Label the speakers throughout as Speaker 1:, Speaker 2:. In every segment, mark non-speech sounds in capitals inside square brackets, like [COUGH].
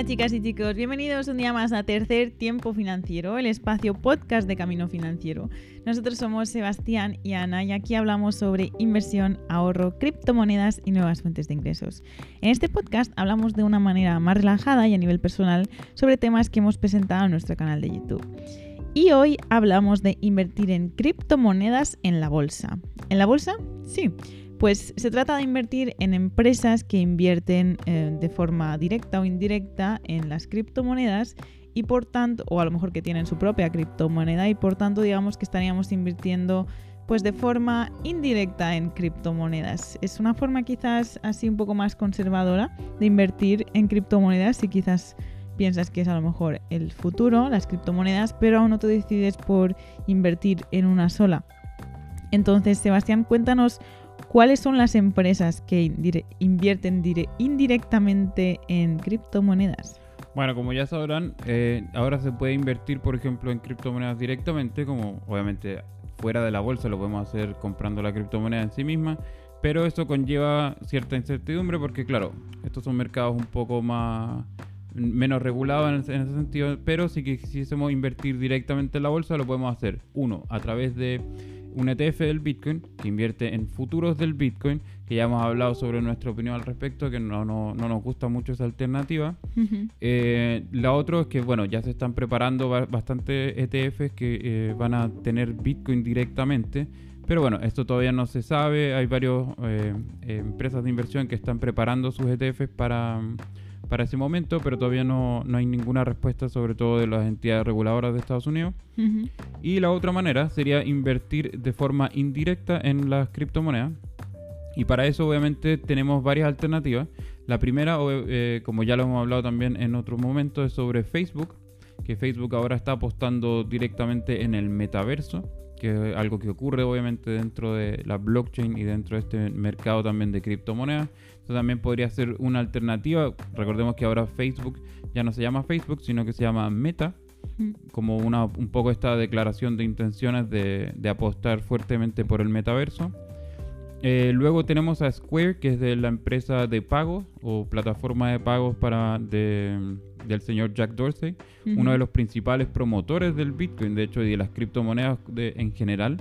Speaker 1: Hola chicas y chicos, bienvenidos un día más a Tercer Tiempo Financiero, el espacio podcast de Camino Financiero. Nosotros somos Sebastián y Ana y aquí hablamos sobre inversión, ahorro, criptomonedas y nuevas fuentes de ingresos. En este podcast hablamos de una manera más relajada y a nivel personal sobre temas que hemos presentado en nuestro canal de YouTube. Y hoy hablamos de invertir en criptomonedas en la bolsa. ¿En la bolsa? Sí. Pues se trata de invertir en empresas que invierten eh, de forma directa o indirecta en las criptomonedas y por tanto, o a lo mejor que tienen su propia criptomoneda y por tanto digamos que estaríamos invirtiendo pues de forma indirecta en criptomonedas. Es una forma quizás así un poco más conservadora de invertir en criptomonedas y quizás piensas que es a lo mejor el futuro, las criptomonedas, pero aún no te decides por invertir en una sola. Entonces, Sebastián, cuéntanos ¿Cuáles son las empresas que invierten indirectamente en criptomonedas?
Speaker 2: Bueno, como ya sabrán, eh, ahora se puede invertir, por ejemplo, en criptomonedas directamente, como obviamente fuera de la bolsa lo podemos hacer comprando la criptomoneda en sí misma, pero esto conlleva cierta incertidumbre porque, claro, estos son mercados un poco más menos regulados en, ese sentido, pero si quisiésemos invertir directamente en la bolsa lo podemos hacer, uno, a través de un ETF del Bitcoin que invierte en futuros del Bitcoin, que ya hemos hablado sobre nuestra opinión al respecto, que no, no, no nos gusta mucho esa alternativa. Eh, la otra es que, bueno, ya se están preparando bastantes ETFs que eh, van a tener Bitcoin directamente. Pero bueno, esto todavía no se sabe. Hay varias eh, empresas de inversión que están preparando sus ETFs para para ese momento, pero todavía no, hay ninguna respuesta, sobre todo de las entidades reguladoras de Estados Unidos. Y la otra manera sería invertir de forma indirecta en las criptomonedas. Y para eso obviamente tenemos varias alternativas. La primera, eh, como ya lo hemos hablado también en otro momento, es sobre Facebook, que Facebook ahora está apostando directamente en el metaverso, que es algo que ocurre obviamente dentro de la blockchain y dentro de este mercado también de criptomonedas también podría ser una alternativa. Recordemos que ahora Facebook ya no se llama Facebook, sino que se llama Meta. Como una, un poco esta declaración de intenciones de, apostar fuertemente por el metaverso. Eh, luego tenemos a Square, que es de la empresa de pagos o plataforma de pagos para del señor Jack Dorsey, uno de los principales promotores del Bitcoin, de hecho, y de las criptomonedas en general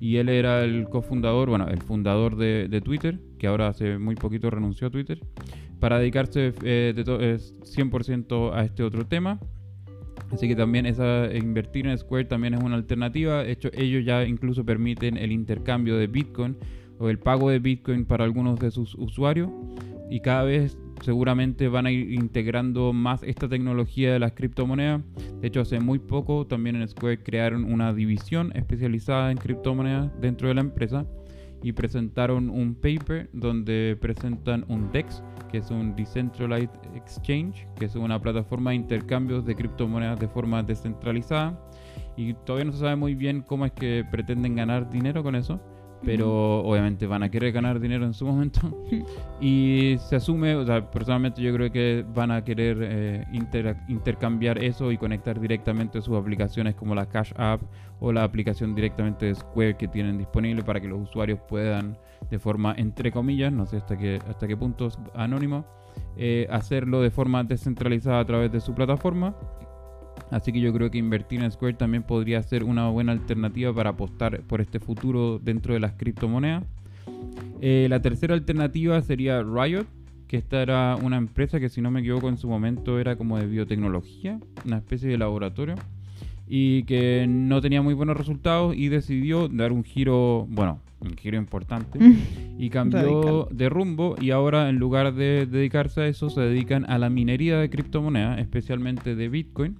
Speaker 2: y él era el cofundador, bueno, el fundador de, Twitter, que ahora hace muy poquito renunció a Twitter, para dedicarse eh, de 100% a este otro tema. Así que también esa invertir en Square también es una alternativa. De hecho, ellos ya incluso permiten el intercambio de Bitcoin o el pago de Bitcoin para algunos de sus usuarios. Y cada vez seguramente van a ir integrando más esta tecnología de las criptomonedas. De hecho, hace muy poco también en Square crearon una división especializada en criptomonedas dentro de la empresa y presentaron un paper donde presentan un DEX, que es un Decentralized Exchange, que es una plataforma de intercambios de criptomonedas de forma descentralizada. Y todavía no se sabe muy bien cómo es que pretenden ganar dinero con eso pero obviamente van a querer ganar dinero en su momento. [LAUGHS] y se asume, o sea, personalmente yo creo que van a querer eh, intercambiar eso y conectar directamente sus aplicaciones como la Cash App o la aplicación directamente de Square que tienen disponible para que los usuarios puedan, de forma entre comillas, no sé hasta qué, hasta qué punto anónimo, eh, hacerlo de forma descentralizada a través de su plataforma Así que yo creo que invertir en Square también podría ser una buena alternativa para apostar por este futuro dentro de las criptomonedas. Eh, la tercera alternativa sería Riot, que esta era una empresa que si no me equivoco en su momento era como de biotecnología, una especie de laboratorio, y que no tenía muy buenos resultados y decidió dar un giro, bueno, un giro importante, [LAUGHS] y cambió de rumbo y ahora en lugar de dedicarse a eso se dedican a la minería de criptomonedas, especialmente de Bitcoin.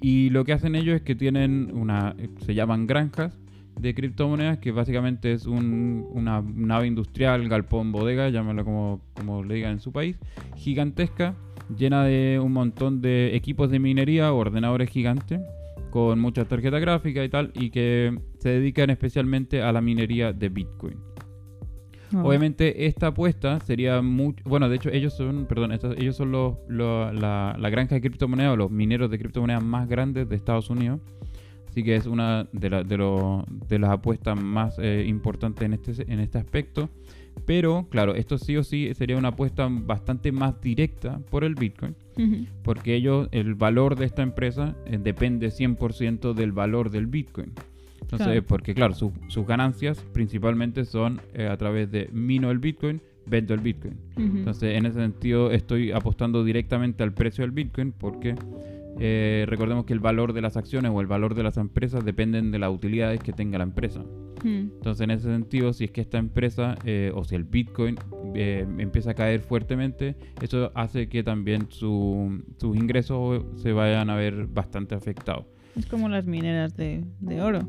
Speaker 2: Y lo que hacen ellos es que tienen una, se llaman granjas de criptomonedas, que básicamente es una nave industrial, galpón, bodega, llámalo como, como le digan en su país, gigantesca, llena de un montón de equipos de minería, ordenadores gigantes, con muchas tarjetas gráficas y tal, y que se dedican especialmente a la minería de Bitcoin. Ah. Obviamente esta apuesta sería mucho, bueno, de hecho ellos son, perdón, ellos son los, la, granja de criptomonedas o los mineros de criptomonedas más grandes de Estados Unidos. Así que es una de, de, de las apuestas más eh, importantes en este, en este aspecto. Pero, claro, esto sí o sí sería una apuesta bastante más directa por el Bitcoin, porque ellos, el valor de esta empresa eh, depende 100% del valor del Bitcoin. Entonces,
Speaker 1: Claro.
Speaker 2: porque claro, su- sus ganancias principalmente son eh, a través de mino el Bitcoin, vendo el Bitcoin. Entonces, en ese sentido, estoy apostando directamente al precio del Bitcoin porque eh, recordemos que el valor de las acciones o el valor de las empresas dependen de las utilidades que tenga la empresa.
Speaker 1: Ujú.
Speaker 2: Entonces, en ese sentido, si es que esta empresa eh, o si el Bitcoin eh, empieza a caer fuertemente, eso hace que también su- sus ingresos se vayan a ver bastante afectados.
Speaker 1: Es como las mineras de, de oro,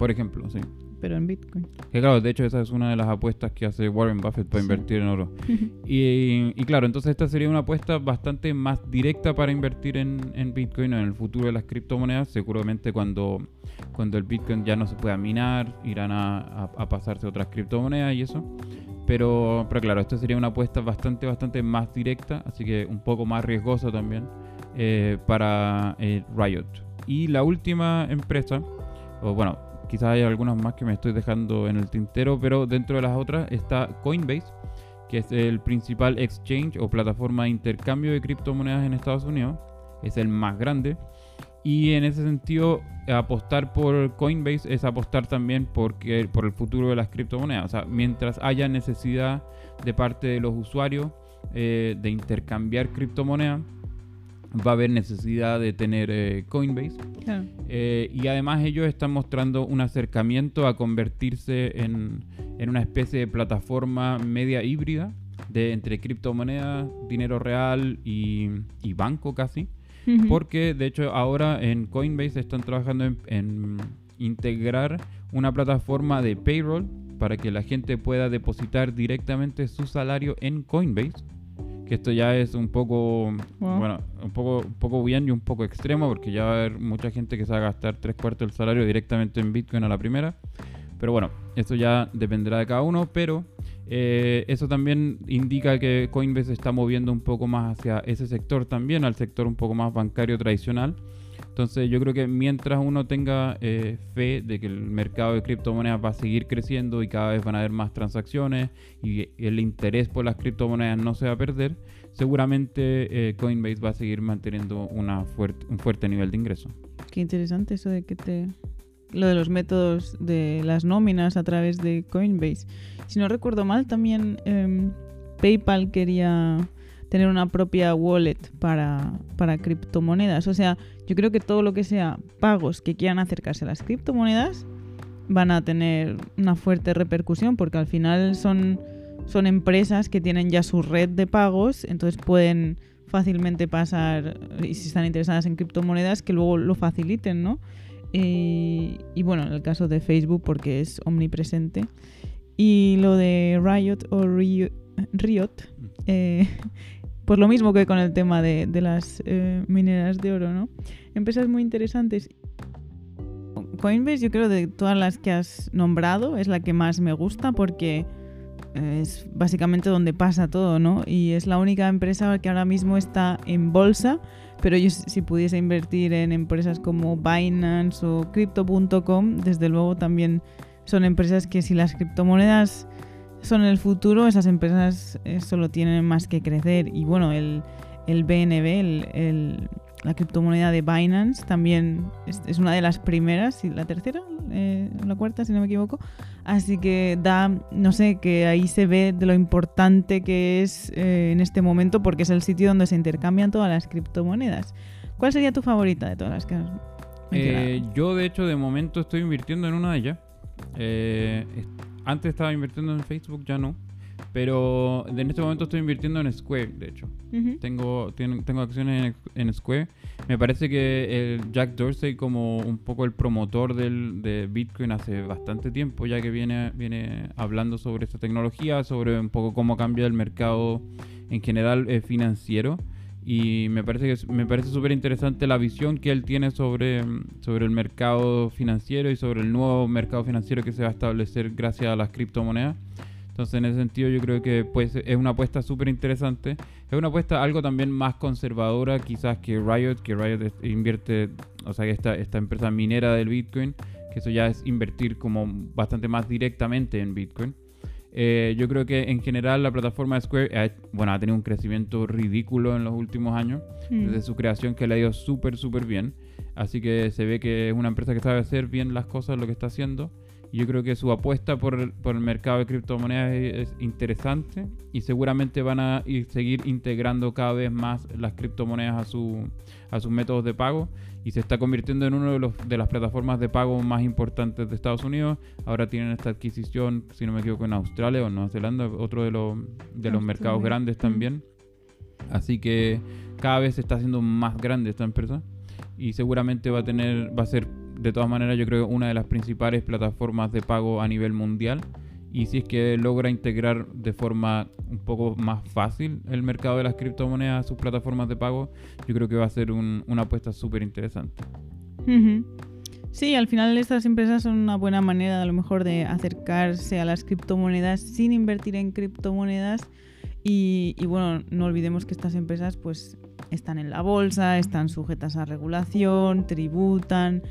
Speaker 2: Por ejemplo, sí.
Speaker 1: pero en Bitcoin.
Speaker 2: Que claro, de hecho esa es una de las apuestas que hace Warren Buffett para
Speaker 1: Sí.
Speaker 2: invertir en oro. [LAUGHS] Y, y claro, entonces esta sería una apuesta bastante más directa para invertir en, en Bitcoin en el futuro de las criptomonedas. Seguramente cuando, cuando el Bitcoin ya no se pueda minar, irán a, a- a pasarse otras criptomonedas y eso. Pero, pero claro, esta sería una apuesta bastante, bastante más directa, así que un poco más riesgosa también eh, para eh, Riot. Y la última empresa, o bueno, quizás hay algunas más que me estoy dejando en el tintero, pero dentro de las otras está Coinbase, que es el principal exchange o plataforma de intercambio de criptomonedas en Estados Unidos. Es el más grande. Y en ese sentido, apostar por Coinbase es apostar también porque, por el futuro de las criptomonedas. O sea, mientras haya necesidad de parte de los usuarios eh, de intercambiar criptomonedas, va a haber necesidad de tener eh, Coinbase.
Speaker 1: Claro.
Speaker 2: Eh, y además ellos están mostrando un acercamiento a convertirse en, en una especie de plataforma media híbrida de entre criptomonedas, dinero real y, y banco casi. Porque de hecho ahora en Coinbase están trabajando en, en integrar una plataforma de payroll para que la gente pueda depositar directamente su salario en Coinbase. Que esto ya es un poco,
Speaker 1: Wow.
Speaker 2: bueno, un poco, un poco bien y un poco extremo porque ya va a haber mucha gente que se va a gastar tres cuartos del salario directamente en Bitcoin a la primera. Pero bueno, esto ya dependerá de cada uno, pero eh, eso también indica que Coinbase se está moviendo un poco más hacia ese sector también, al sector un poco más bancario tradicional. Entonces yo creo que mientras uno tenga eh, fe de que el mercado de criptomonedas va a seguir creciendo y cada vez van a haber más transacciones y el interés por las criptomonedas no se va a perder, seguramente eh, Coinbase va a seguir manteniendo una fuerte, un fuerte nivel de ingreso.
Speaker 1: Qué interesante eso de que te... Lo de los métodos de las nóminas a través de Coinbase. Si no recuerdo mal, también em, PayPal quería tener una propia wallet para, para criptomonedas. O sea, yo creo que todo lo que sea pagos que quieran acercarse a las criptomonedas van a tener una fuerte repercusión porque al final son, son empresas que tienen ya su red de pagos, entonces pueden fácilmente pasar, y si están interesadas en criptomonedas, que luego lo faciliten, ¿no? Y, y bueno, en el caso de Facebook, porque es omnipresente. Y lo de Riot o Rio- Riot, eh, [LAUGHS] pues lo mismo que con el tema de, las eh, mineras de oro, ¿no? Empresas muy interesantes. Coinbase, yo creo de todas las que has nombrado, es la que más me gusta porque eh, es básicamente donde pasa todo, ¿no? Y es la única empresa que ahora mismo está en bolsa, pero yo si pudiese invertir en empresas como Binance o Crypto.com, desde luego también son empresas que si las criptomonedas son el futuro, esas empresas eh, solo tienen más que crecer. Y bueno, el, el BNB, el, el- la criptomoneda de Binance, también es, una de las primeras, y la tercera, eh, la cuarta, si no me equivoco. Así que da, no sé, que ahí se ve de lo importante que es eh, en este momento, porque es el sitio donde se intercambian todas las criptomonedas. ¿Cuál sería tu favorita de todas las que has mencionado?
Speaker 2: Eh, yo de hecho de momento estoy invirtiendo en una de ellas. Es- antes estaba invirtiendo en Facebook, ya no. Pero en este momento estoy invirtiendo en Square, de hecho. Tengo, tengo acciones en, en Square. Me parece que el Jack Dorsey, como un poco el promotor del, de Bitcoin hace bastante tiempo, ya que viene, viene hablando sobre esta tecnología, sobre un poco cómo cambia el mercado en general eh, financiero. Y me parece que me parece súper interesante la visión que él tiene sobre, sobre el mercado financiero y sobre el nuevo mercado financiero que se va a establecer gracias a las criptomonedas. Entonces, en ese sentido, yo creo que pues, es una apuesta súper interesante. Es una apuesta algo también más conservadora, quizás que Riot, que Riot invierte, o sea, que esta, esta empresa minera del Bitcoin, que eso ya es invertir como bastante más directamente en Bitcoin. Eh, yo creo que en general la plataforma de Square ha, bueno, ha tenido un crecimiento ridículo en los últimos años,
Speaker 1: Mm.
Speaker 2: desde su creación que le ha ido súper, súper bien. Así que se ve que es una empresa que sabe hacer bien las cosas, lo que está haciendo. Yo creo que su apuesta por el, por el mercado de criptomonedas es, es interesante y seguramente van a ir, seguir integrando cada vez más las criptomonedas a, su, a sus métodos de pago y se está convirtiendo en una de, los, de las plataformas de pago más importantes de Estados Unidos. Ahora tienen esta adquisición, si no me equivoco, en Australia o Nueva Zelanda, otro de, los de los mercados grandes
Speaker 1: Mm.
Speaker 2: también. Así que cada vez se está haciendo más grande esta empresa y seguramente va a tener, va a ser de todas maneras yo creo una de las principales plataformas de pago a nivel mundial. Y si es que logra integrar de forma un poco más fácil el mercado de las criptomonedas a sus plataformas de pago, yo creo que va a ser un- una apuesta súper interesante.
Speaker 1: Sí, al final estas empresas son una buena manera a lo mejor de acercarse a las criptomonedas sin invertir en criptomonedas. Y, y bueno, no olvidemos que estas empresas pues están en la bolsa, están sujetas a regulación, tributan,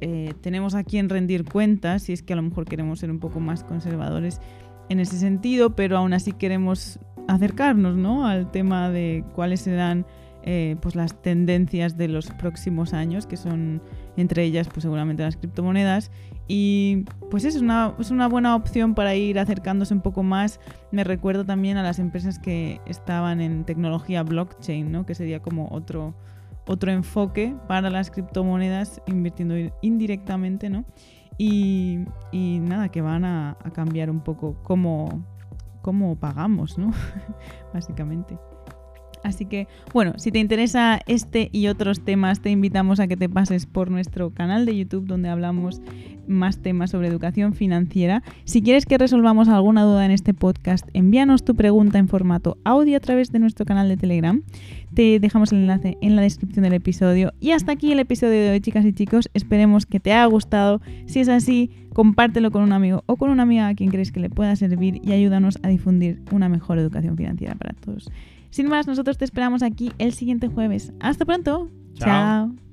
Speaker 1: eh, tenemos a quien rendir cuentas si es que a lo mejor queremos ser un poco más conservadores en ese sentido, pero aún así queremos acercarnos ¿no? al tema de cuáles serán eh, pues las tendencias de los próximos años, que son entre ellas pues seguramente las criptomonedas. Y pues es una, es una buena opción para ir acercándose un poco más. Me recuerdo también a las empresas que estaban en tecnología blockchain, ¿no? que sería como otro, otro enfoque para las criptomonedas invirtiendo indirectamente, ¿no? Y, y nada, que van a, cambiar un poco cómo, cómo pagamos, ¿no? [LAUGHS] Básicamente. Así que, bueno, si te interesa este y otros temas, te invitamos a que te pases por nuestro canal de YouTube donde hablamos más temas sobre educación financiera. Si quieres que resolvamos alguna duda en este podcast, envíanos tu pregunta en formato audio a través de nuestro canal de Telegram. Te dejamos el enlace en la descripción del episodio. Y hasta aquí el episodio de hoy, chicas y chicos. Esperemos que te haya gustado. Si es así, compártelo con un amigo o con una amiga a quien crees que le pueda servir y ayúdanos a difundir una mejor educación financiera para todos. Sin más, nosotros te esperamos aquí el siguiente jueves. Hasta pronto.
Speaker 2: Chao.
Speaker 1: Chao.